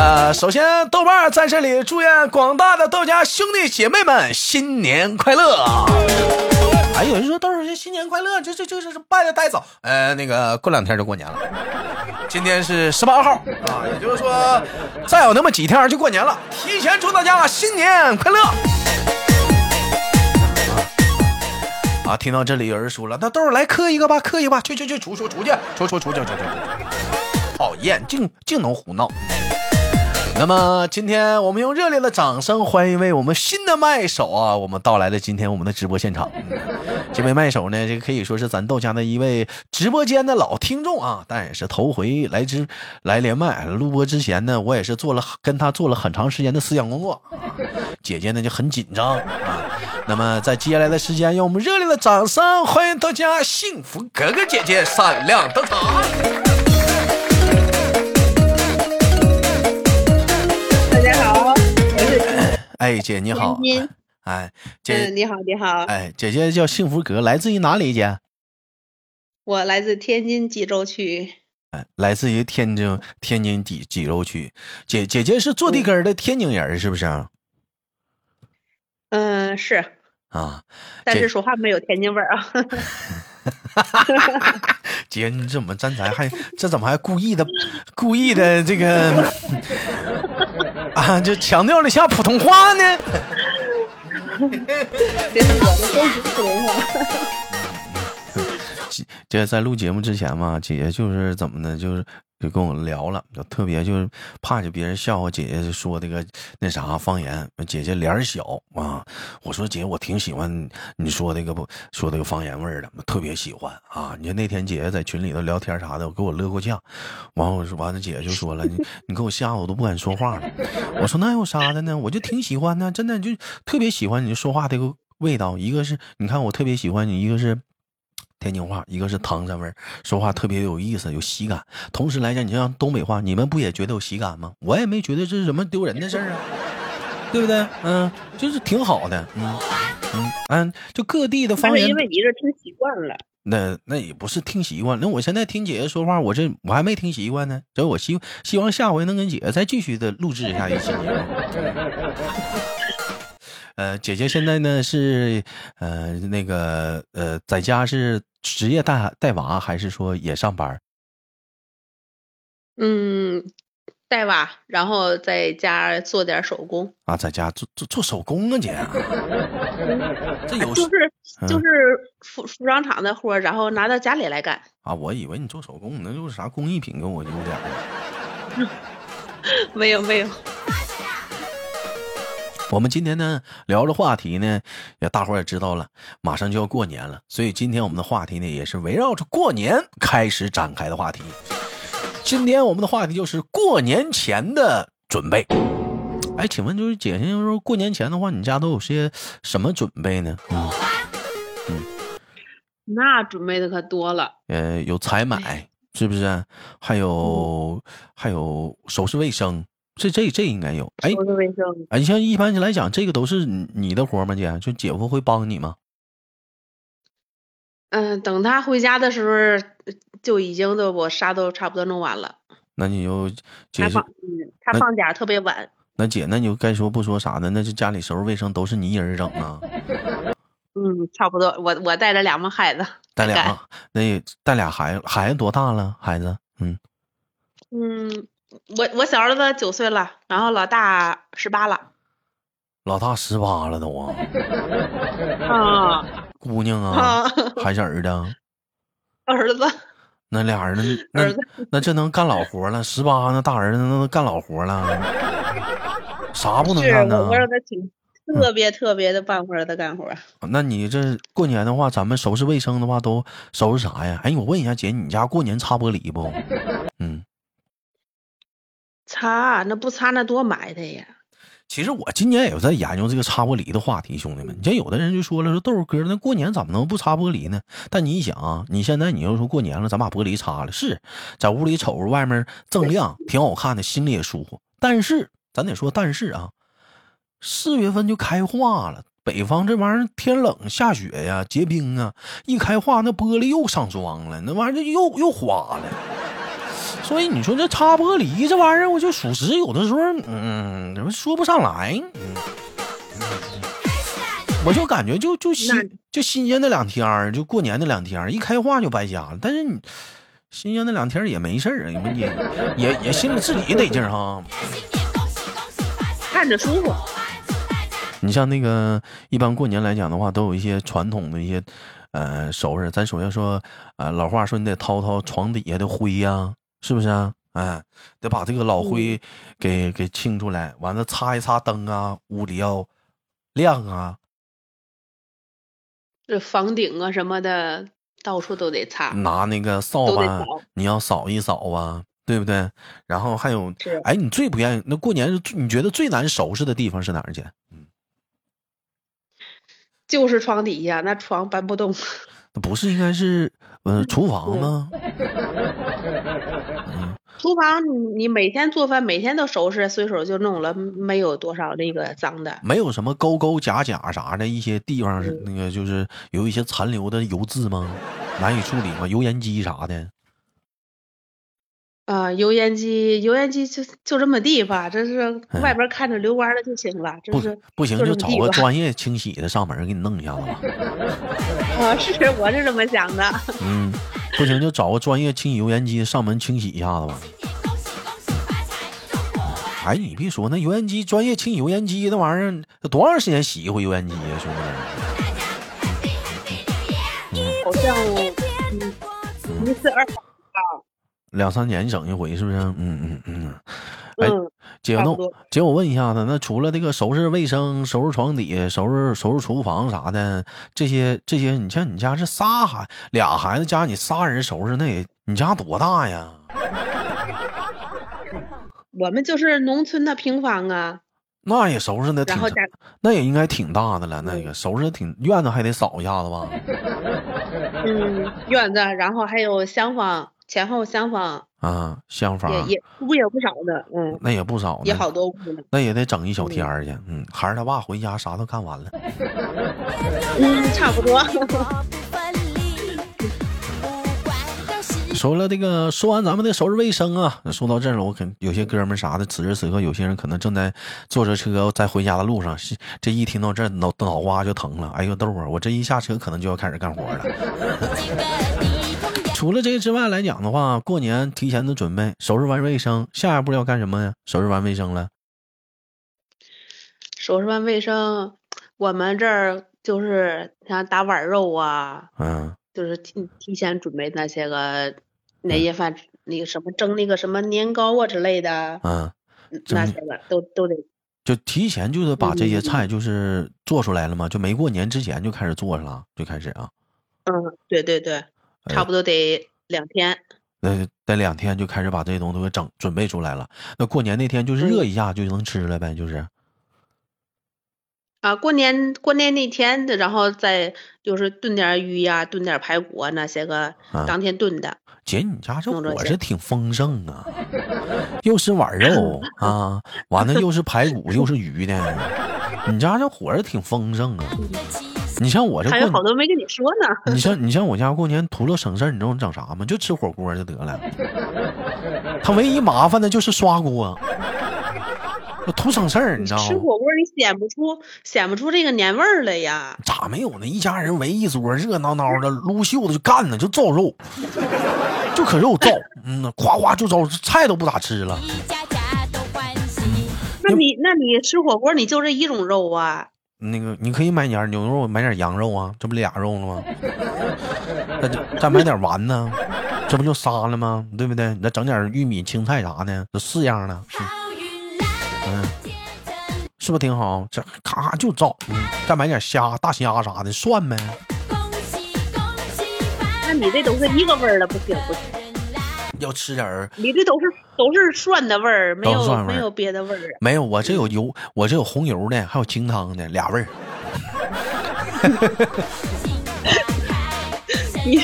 呃，首先豆瓣在这里祝愿广大的豆家兄弟姐妹们新年快乐。哎，有人说豆儿姐新年快乐，这这这这是拜的太早。呃，那个过两天就过年了，今天是十八号啊，也就是说再有那么几天就过年了，提前祝大家新年快乐。啊，听到这里有人说了，那豆儿来磕一个吧，磕一个吧，去去去，出出出去，出出出去出去出去，讨厌，净净能胡闹。那么今天我们用热烈的掌声欢迎一位我们新的麦手啊，我们到来的今天我们的直播现场。这位麦手呢，这个可以说是咱豆家的一位直播间的老听众啊，但也是头回来之来连麦录播之前呢，我也是做了跟他做了很长时间的思想工作。姐姐呢就很紧张啊。那么在接下来的时间，用我们热烈的掌声欢迎豆家幸福哥哥姐姐闪亮登场。哎，姐你好，哎，姐你好，你好，哎，姐姐叫幸福阁，来自于哪里？姐，我来自天津济州区，哎，来自于天津天津济济州区，姐姐姐是坐地根的天津人，是不是？嗯，是啊，但是说话没有天津味儿啊。姐，你怎么刚才还这怎么还故意的故意的这个？啊，就强调了一下普通话呢。这是我的真实普通话。这在录节目之前嘛，姐姐就是怎么呢？就是。就跟我聊了，就特别就是怕就别人笑话姐姐说那个那啥方言。姐姐脸小啊，我说姐，我挺喜欢你说那个不说那个方言味儿的，特别喜欢啊。你看那天姐姐在群里头聊天啥的，我给我乐过呛。完我说完了，姐姐就说了，你你给我吓我都不敢说话了。我说那有啥的呢？我就挺喜欢的，真的就特别喜欢你说话这个味道。一个是你看我特别喜欢你，一个是。天津话，一个是唐山味儿，说话特别有意思，有喜感。同时来讲，你像东北话，你们不也觉得有喜感吗？我也没觉得这是什么丢人的事儿啊，对不对？嗯，就是挺好的。嗯嗯嗯，就各地的方言。因为你这听习惯了。那那也不是听习惯，那我现在听姐姐说话，我这我还没听习惯呢。所以我希希望下回能跟姐姐再继续的录制一下一期节目。呃，姐姐现在呢是呃那个呃在家是。职业带带娃还是说也上班？嗯，带娃，然后在家做点手工啊，在家做做做手工啊，姐。这有就是就是服服装厂的活，然后拿到家里来干啊。我以为你做手工，那就是啥工艺品，跟我有点。没有没有。我们今天呢聊的话题呢，也大伙也知道了，马上就要过年了，所以今天我们的话题呢也是围绕着过年开始展开的话题。今天我们的话题就是过年前的准备。哎，请问就是姐姐，就是说过年前的话，你家都有些什么准备呢？嗯嗯，那准备的可多了。呃，有采买，是不是？还有还有收拾卫生。这这这应该有，哎，你像一般来讲，这个都是你的活吗？姐，就姐夫会帮你吗？嗯，等他回家的时候，就已经都我啥都差不多弄完了。那你就他放，嗯，他放假特别晚。那姐，那你就该说不说啥的？那就家里收拾卫生都是你一人整啊？嗯，差不多。我我带着两个孩子，带俩，那带俩孩子，孩子多大了？孩子，嗯嗯。我我小儿子九岁了，然后老大十八了，老大十八了都啊，啊，姑娘啊，还是儿子？儿子。那俩人那那这能干老活了，十八那大儿子那能干老活了，啥不能干呢？我让他挺特别特别的办活的干活。那你这过年的话，咱们收拾卫生的话都收拾啥呀？哎，我问一下姐，你家过年擦玻璃不？嗯。擦那不擦那多埋汰呀！其实我今年也在研究这个擦玻璃的话题，兄弟们。你像有的人就说了，说豆哥，那过年怎么能不擦玻璃呢？但你一想啊，你现在你要说过年了，咱把玻璃擦了，是在屋里瞅着外面锃亮，挺好看的，心里也舒服。但是咱得说，但是啊，四月份就开化了，北方这玩意儿天冷下雪呀，结冰啊，一开化那玻璃又上霜了，那玩意儿又又花了。所以你说这擦玻璃这玩意儿，我就属实有的时候，嗯，怎么说不上来？嗯，我就感觉就就新就新鲜那两天儿，就过年那两天儿，一开化就白瞎了。但是你新鲜那两天儿也没事儿啊，也也也心里自己得劲儿哈。看着舒服。你像那个一般过年来讲的话，都有一些传统的一些呃收拾。咱首先说，呃，老话说你得掏掏床底下的灰呀。是不是啊？哎，得把这个老灰给给清出来，完了擦一擦灯啊，屋里要亮啊。这房顶啊什么的，到处都得擦。拿那个扫把，你要扫一扫啊，对不对？然后还有，哎，你最不愿意那过年，你觉得最难收拾的地方是哪儿去？嗯，就是床底下，那床搬不动。那不是应该是呃厨房吗？嗯厨房你你每天做饭，每天都收拾，随手就弄了，没有多少那个脏的。没有什么沟沟夹夹啥的一些地方是那个就是有一些残留的油渍吗？难以处理吗？油烟机啥的？啊，油烟机，油烟机就就这么地吧，这是外边看着溜弯的就行了。不不行，就找个专业清洗的上门给你弄一下子吧。啊，是，我是这么想的。嗯，不行就找个专业清洗油烟机上门清洗一下子吧。哎，你别说，那油烟机专业清洗油烟机那玩意儿，多长时间洗一回油烟机呀，兄弟？好像一次二。两三年整一回是不是？嗯嗯嗯。哎，姐，那姐，我问一下子，那除了这个收拾卫生、收拾床底、收拾收拾厨房啥的，这些这些，你像你家是仨孩俩孩子加你仨人收拾，那也你家多大呀？我们就是农村的平房啊。那也收拾的挺，那也应该挺大的了。那个收拾挺院子还得扫一下子吧？嗯，院子，然后还有厢房。前后厢房啊，厢房也也屋也不少呢，嗯，那也不少，也好多屋呢，那也得整一小天儿去，嗯，孩儿他爸回家啥都干完了，嗯，差不多。说了这个，说完咱们的收拾卫生啊，说到这儿了，我肯有些哥们啥的，此时此刻有些人可能正在坐着车在回家的路上，这一听到这脑脑瓜就疼了，哎呦豆啊，我这一下车可能就要开始干活了。除了这个之外来讲的话，过年提前的准备，收拾完卫生，下一步要干什么呀？收拾完卫生了，收拾完卫生，我们这儿就是像打碗肉啊，嗯，就是提提前准备那些个年夜饭，那个什么蒸那个什么年糕啊之类的，嗯，那些个都都得，就提前就是把这些菜就是做出来了吗？就没过年之前就开始做了，就开始啊？嗯，对对对。差不多得两天，那，得两天就开始把这些东西都给整准备出来了。那过年那天就是热一下就能吃了呗，就是。啊，过年过年那天，然后再就是炖点鱼呀，炖点排骨啊，那些个当天炖的。姐，你家这伙食挺丰盛啊，又是碗肉啊，完了又是排骨又是鱼的，你家这伙食挺丰盛啊。你像我这还有好多没跟你说呢。你像你像我家过年图了省事儿，你知道我整啥吗？就吃火锅就得了。他唯一麻烦的就是刷锅，我图省事儿，你知道吗？吃火锅你显不出显不出这个年味儿来呀。咋没有呢？一家人围一桌，热闹闹的，撸袖子就干呢，就造肉，就可肉造，嗯，夸夸就造，菜都不咋吃了。那你那你吃火锅你就这一种肉啊？那个，你可以买点牛肉，买点羊肉啊，这不俩肉了吗？那就再买点丸子，这不就仨了吗？对不对？你再整点玉米、青菜啥的，这四样了。嗯，是不是挺好？这咔就造，嗯再买点虾、大虾啥的，涮呗。那你这都是一个味儿了，不行不行。要吃点儿，你这都是都是蒜的味儿，没有没有别的味儿啊。没有，我这有油，我这有红油的，还有清汤的，俩味儿。你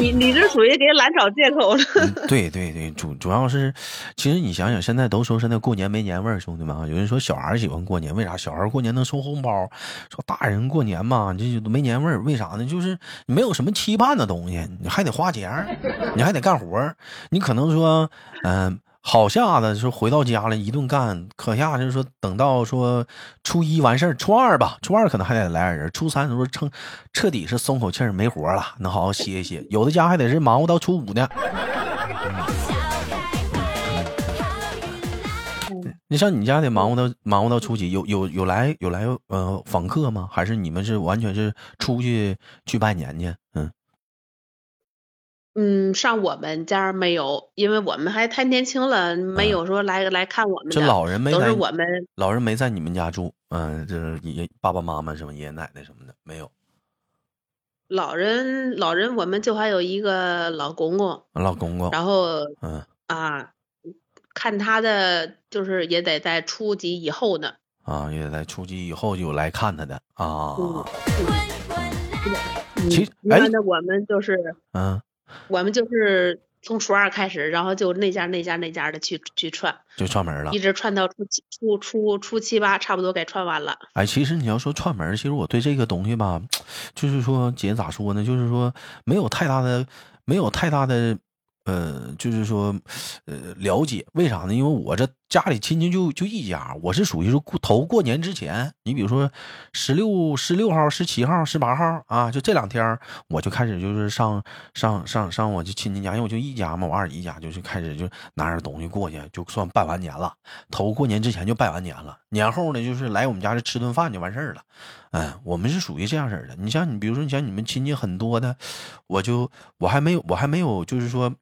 你你这属于给懒找借口了。对对对，主主要是，其实你想想，现在都说是那过年没年味儿，兄弟们啊，有人说小孩喜欢过年，为啥？小孩过年能收红包，说大人过年嘛，这就没年味儿，为啥呢？就是没有什么期盼的东西，你还得花钱，你还得干活，你可能说，嗯、好下子说回到家了一顿干，可下就是说等到说初一完事儿，初二吧，初二可能还得来点人，初三的时候撑彻底是松口气儿没活儿了，能好好歇一歇。有的家还得是忙活到初五呢。你像你家得忙活到忙活到初几？有有有来有来呃访客吗？还是你们是完全是出去去拜年去？嗯，嗯，上我们家没有，因为我们还太年轻了，没有说来来看我们这，老人没在都是我们老人没在你们家住，嗯、这是爷爸爸妈妈什么爷爷奶奶什么的没有。老人老人，我们就还有一个老公公，老公公，然后嗯啊，看他的就是也得在初级以后呢。啊，也得在初级以后就有来看他的啊。嗯其实哎一般的我们就是嗯，我们就是从初二开始，然后就那家那家那家的去去串，就串门了一。直串到初七初初初七八，差不多该串完了。哎，其实你要说串门，其实我对这个东西吧，就是说姐咋说呢？就是说没有太大的，没有太大的，呃，就是说，呃，了解。为啥呢？因为我这家里亲戚就就一家，我是属于说过头过年之前，你比如说十六、十六号、十七号、十八号啊，就这两天我就开始就是上上上上我就亲戚家，因为我就一家嘛，我二姨家就是开始就拿点东西过去，就算拜完年了。头过年之前就拜完年了，年后呢就是来我们家这吃顿饭就完事儿了。哎，我们是属于这样式的。你像你，比如说你像你们亲戚很多的，我就我还没有我还没有就是说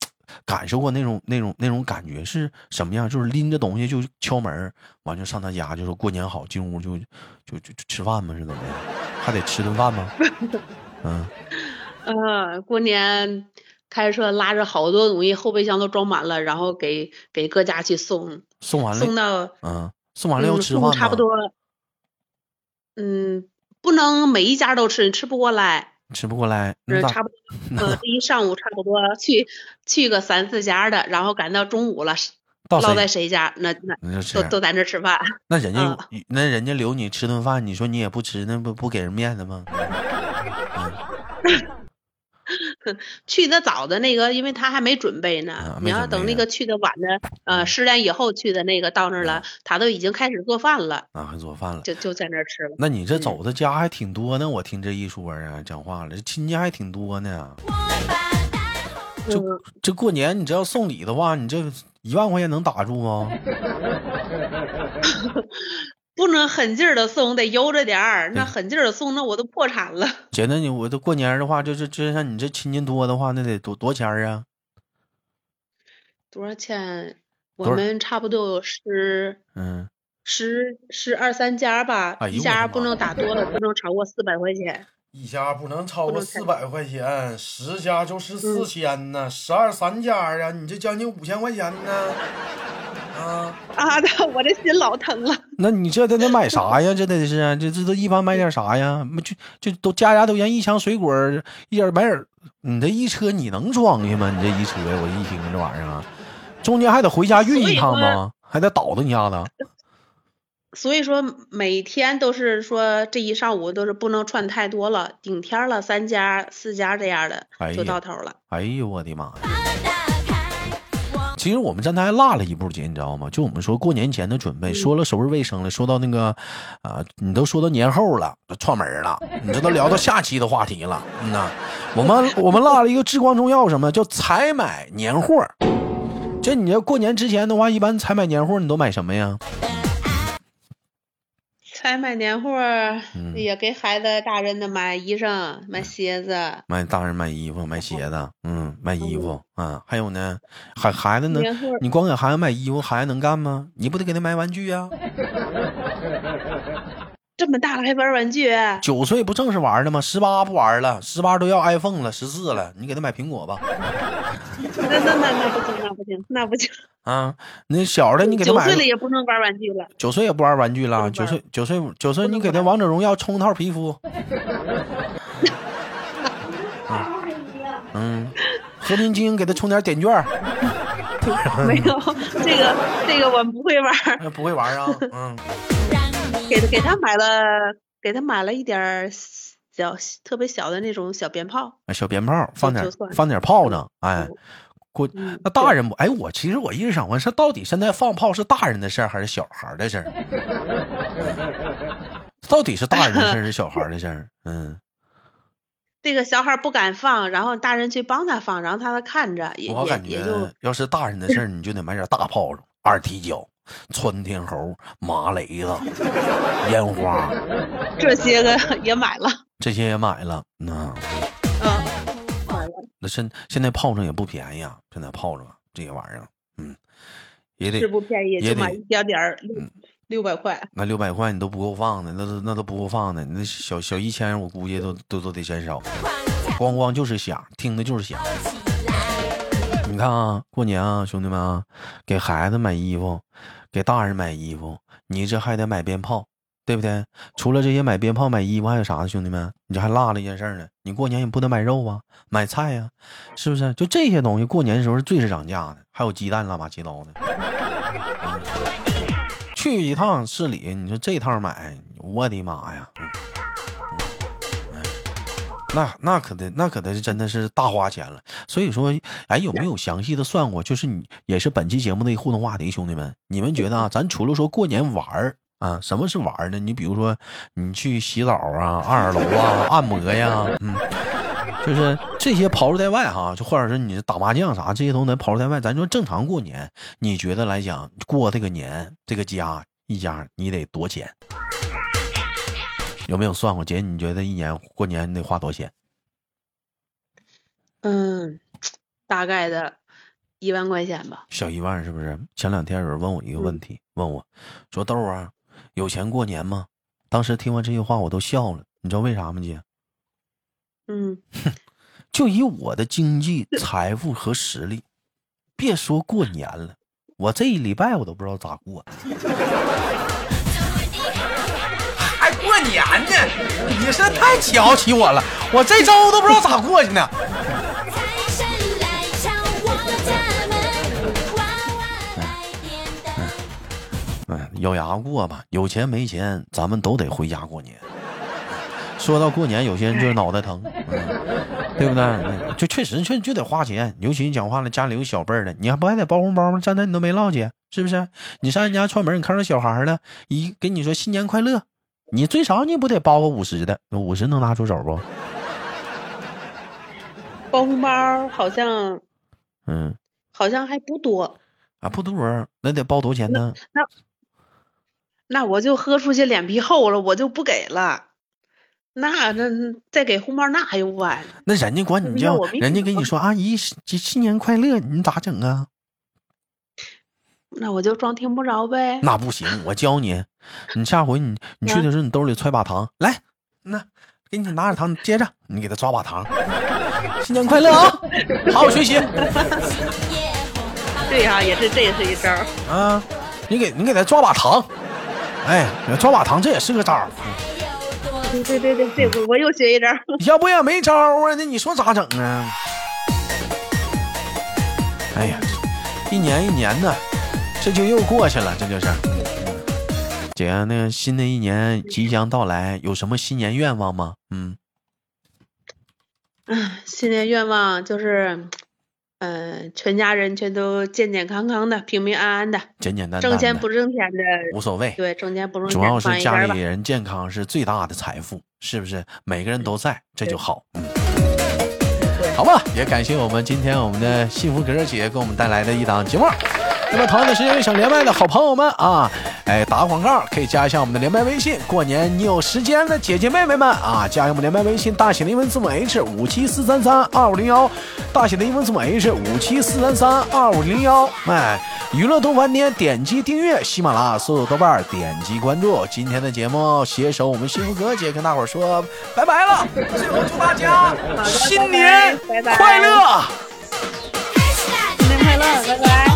感受过那种那种那种感觉是什么样？就是拎着东西就敲门，完就上他家就说过年好，进屋就就就就吃饭吗？是怎么的？还得吃顿饭吗？嗯，嗯，过年开车拉着好多东西，后备箱都装满了，然后给给各家去送，送完了送了，到嗯，送完了要嗯吃饭吗？送差不多，嗯，不能每一家都吃，你吃不过来。吃不过来，嗯，那差不多，呃，这一上午差不多去去个三四家的，然后赶到中午了，到落在谁？家，那那都都在那吃饭。那人家那人家留你吃顿饭，你说你也不吃，那不不给人面子吗？去的早的那个，因为他还没准备呢。啊你要等那个去的晚的，呃，十点以后去的那个到那儿了，他都已经开始做饭了，啊，还做饭了。就就在那儿吃了。那你这走的家还挺多呢，我听这一说啊，讲话了，这亲戚还挺多呢。就嗯，这过年，你这要送礼的话，你这一万块钱能打住吗？不能狠劲儿的送，得悠着点儿。那狠劲儿的送，那我都破产了。姐，那你我这过年的话，就是就像你这亲戚多的话，那得多多钱儿啊？多少钱？我们差不多有十嗯，十十二三家吧，哎一家不能打多了，不能超过四百块钱。一家不能超过四百块钱，十家就是四千呢，十二三家啊，你这将近五千块钱呢。我这心老疼了。那你这得得买啥呀？这得是啊这这都一般买点啥呀？就就都家家都腌一箱水果，一点儿买点儿。你这一车你能装下吗？你这一车，我一听这玩意儿啊，中间还得回家运一趟吗？还得倒腾一下子。所以说每天都是说这一上午都是不能串太多了，顶天了三家四家这样的就到头了。哎呦我的妈呀！其实我们站台还落了一步姐，你知道吗？就我们说过年前的准备，说了收拾卫生了，说到那个，啊、你都说到年后了，都串门了，你这都聊到下期的话题了。嗯呐，我们我们落了一个至关重要什么，叫采买年货。这你要过年之前的话，一般采买年货你都买什么呀？采买年货也给孩子大人的买衣裳、买鞋子。买大人买衣服、买鞋子，嗯，买衣服啊，还有呢，孩孩子呢？你光给孩子买衣服，孩子能干吗？你不得给他买玩具呀、这么大了还玩玩具？九岁不正是玩的吗？十八不玩了，十八都要 iPhone 了，十四了，你给他买苹果吧。那那那那不行，那不行，那不行。啊，那小的你给他买九岁了也不能玩玩具了。九岁也不玩玩具了，九岁九岁九岁你给他王者荣耀充套皮肤。嗯，和平精英给他充点点券。没有，这个这个我们不会玩。哎不会玩啊，嗯，给他给他买了，给他买了一点儿小特别小的那种小鞭炮。小鞭炮放点放点炮仗，哎，过嗯那大人不？哎，我其实我一直想问，是到底现在放炮是大人的事儿还是小孩儿的事儿？到底是大人的事儿是小孩儿的事儿？嗯，这个小孩儿不敢放，然后大人去帮他放，然后他看着，我感觉要是大人的事儿，你就得买点大炮仗，二踢脚、窜天猴、麻雷子、烟花，这些个也买了。这些也买了。那那现现在炮仗也不便宜啊，现在炮仗这些玩意儿，嗯，也得是不便宜，也得买一点点儿，六六百块。那六百块你都不够放的，那都那都不够放的，那小小一千我估计都都都得嫌少，咣咣就是响，听的就是响。你看啊，过年啊，兄弟们啊，给孩子买衣服，给大人买衣服，你这还得买鞭炮，对不对？除了这些买鞭炮、买衣服，还有啥呢？兄弟们，你这还落了一件事呢，你过年也不得买肉啊，买菜呀、是不是？就这些东西，过年的时候是最是涨价的，还有鸡蛋乱八七糟的。去一趟市里，你说这趟买，我的妈呀！那那可得，那可得是真的是大花钱了。所以说，哎，有没有详细的算过？就是你也是本期节目的一互动话题，兄弟们，你们觉得啊，咱除了说过年玩儿啊，什么是玩呢？你比如说，你去洗澡啊、二楼啊、按摩呀，嗯，就是这些刨除在外哈，就或者是你打麻将啥这些都能刨除在外。咱说正常过年，你觉得来讲过这个年，这个家一家你得多钱？有没有算过？姐，你觉得一年过年你得花多少钱？嗯，大概的一万块钱吧。小一万是不是？前两天有人问我一个问题，问我说：“豆儿啊，有钱过年吗？”当时听完这句话我都笑了，你知道为啥吗，姐？嗯，就以我的经济、财富和实力，别说过年了，我这一礼拜我都不知道咋过。还过年呢？你是太瞧不起我了，我这周都不知道咋过去呢。咬牙过吧，有钱没钱，咱们都得回家过年。说到过年，有些人就是脑袋疼，嗯、对不对？嗯就确实确就得花钱，尤其你讲话了，家里有小辈儿的，你还不还得包红包吗？站那你都没落去，是不是？你上人家串门，你看着小孩儿了，一跟你说新年快乐，你最少你不得包个五十的？五十能拿出手不？包红包好像嗯，好像还不多，啊不多，那得包多少钱呢？那我就喝出去脸皮厚了，我就不给了。那那再给红包那还用管？那人家管你叫人家给你说阿姨新新年快乐，你咋整啊？那我就装听不着呗。那不行，我教你，你下回你你去的时候，你兜里揣把糖，来，那给你拿点糖，接着你给他抓把糖，新年快乐啊，好好学习对呀、也是这也是一招。啊，你给你给他抓把糖，哎，抓马糖这也是个招儿，对对对对，这我我又学一招儿。要不也没招儿啊，那你说咋整啊？哎呀，一年一年的，这就又过去了，这就是。姐，那个新的一年即将到来，有什么新年愿望吗？嗯。唉，新年愿望就是，嗯、全家人全都健健康康的，平平安安的，简简单挣钱不挣钱的，无所谓，对，挣钱不挣钱主要是家里。人健康是最大的财富，是不是？每个人都在，这就好。嗯，好吧，也感谢我们今天我们的幸福格儿姐给我们带来的一档节目。那么同样的时间，想连麦的好朋友们啊，哎，打个广告可以加一下我们的连麦微信。过年你有时间的姐姐妹妹们啊，加一下我们连麦微信，大写的英文字母 H 五七四三三二五零幺。大写的英文字母 H 五七四三三二五零幺。哎，娱乐多翻天，点击订阅喜马拉雅，搜索豆瓣，点击关注。今天的节目携手我们幸福哥姐跟大伙说拜拜了，最后祝大家新年快乐，新年快乐，拜拜。